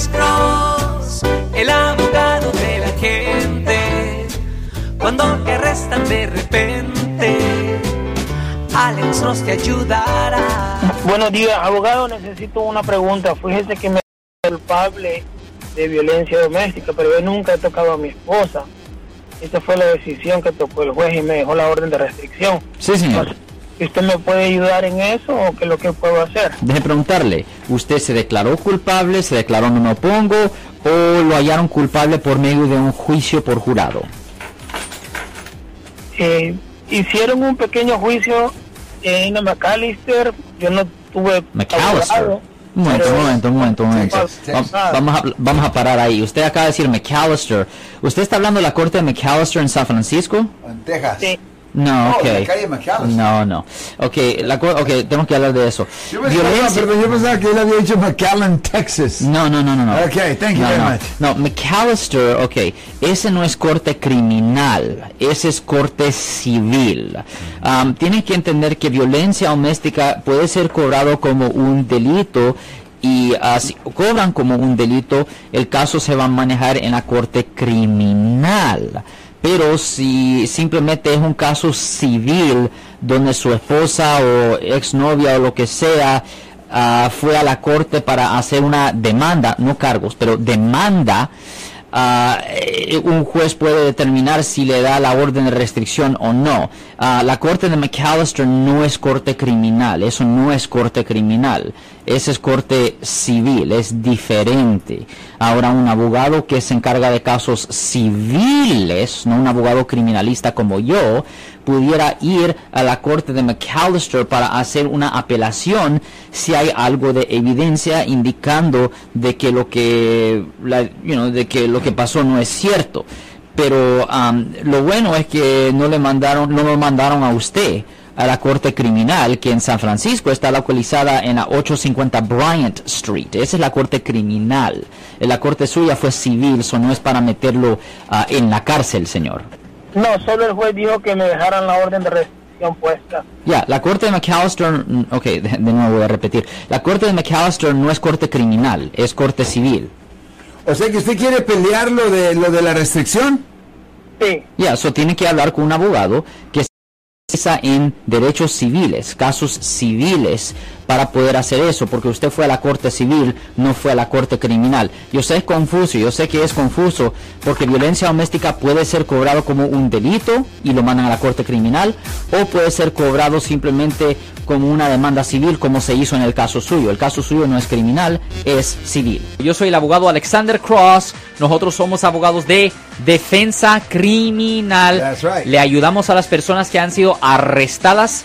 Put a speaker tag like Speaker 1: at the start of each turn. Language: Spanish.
Speaker 1: Alex Cross, el abogado de la gente. Cuando te arrestan de repente, Alex Cross te ayudará.
Speaker 2: Buenos días, abogado. Necesito una pregunta. Fíjese que me culpable de violencia doméstica, pero yo nunca he tocado a mi esposa. Esta fue la decisión que tocó el juez y me dejó la orden de restricción.
Speaker 3: Sí, señor.
Speaker 2: ¿Usted me puede ayudar en eso o qué es lo que puedo hacer?
Speaker 3: Deje preguntarle, ¿usted se declaró culpable, se declaró no me opongo o lo hallaron culpable por medio de un juicio por jurado?
Speaker 2: Eh, hicieron un pequeño juicio en McAllister. Yo no tuve
Speaker 3: McAllister.
Speaker 2: abogado,
Speaker 3: Un momento, un momento, un momento, un momento. Vamos a, vamos a parar ahí. Usted acaba de decir McAllister. ¿Usted está hablando de la corte de McAllister en San Francisco?
Speaker 4: En Texas.
Speaker 2: Sí.
Speaker 3: No,
Speaker 4: No,
Speaker 3: ok.
Speaker 4: en la calle McAllister.
Speaker 3: No, no. Ok, la, okay tenemos que hablar de eso.
Speaker 4: Yo pensaba,
Speaker 3: Violencia-
Speaker 4: perdón, yo pensaba que él había dicho McAllen, Texas.
Speaker 3: No, no, no, no, no.
Speaker 4: Ok, thank you
Speaker 3: no,
Speaker 4: very
Speaker 3: no.
Speaker 4: much.
Speaker 3: No, McAllister, ok, ese no es corte criminal, ese es corte civil. Um, tienen que entender que violencia doméstica puede ser cobrado como un delito y ah, si cobran como un delito, el caso se va a manejar en la corte criminal. Pero si simplemente es un caso civil donde su esposa o exnovia o lo que sea ah, fue a la corte para hacer una demanda, no cargos, pero demanda, eh, un juez puede determinar si le da la orden de restricción o no. Ah, la corte de McAllister no es corte criminal, eso no es corte criminal, ese es corte civil, es diferente. Ahora, un abogado que se encarga de casos civiles, no un abogado criminalista como yo, pudiera ir a la corte de McAllister para hacer una apelación si hay algo de evidencia indicando de que lo que de que lo que pasó no es cierto pero um, lo bueno es que no le mandaron no lo mandaron a usted a la corte criminal que en San Francisco está localizada en la 850 Bryant Street esa es la corte criminal la corte suya fue civil eso no es para meterlo ah, en la cárcel señor
Speaker 2: No, solo el juez dijo que me dejaran la orden de restricción puesta.
Speaker 3: Ya, la corte de McAllister, mm, ok, de, de nuevo voy a repetir, la corte de McAllister no es corte criminal, es corte civil.
Speaker 4: O sea que usted quiere pelear lo de, lo de la restricción.
Speaker 2: Sí.
Speaker 3: Ya, eso tiene que hablar con un abogado que en derechos civiles, casos civiles, para poder hacer eso, porque usted fue a la corte civil, no fue a la corte criminal. Yo sé es confuso, yo sé que es confuso, porque violencia doméstica puede ser cobrado como un delito y lo mandan a la corte criminal, o puede ser cobrado simplemente como una demanda civil, como se hizo en el caso suyo. El caso suyo no es criminal, es civil.
Speaker 5: Yo soy el abogado Alexander Cross. Nosotros somos abogados de defensa criminal.
Speaker 4: That's right.
Speaker 5: Le ayudamos a las personas que han sido arrestadas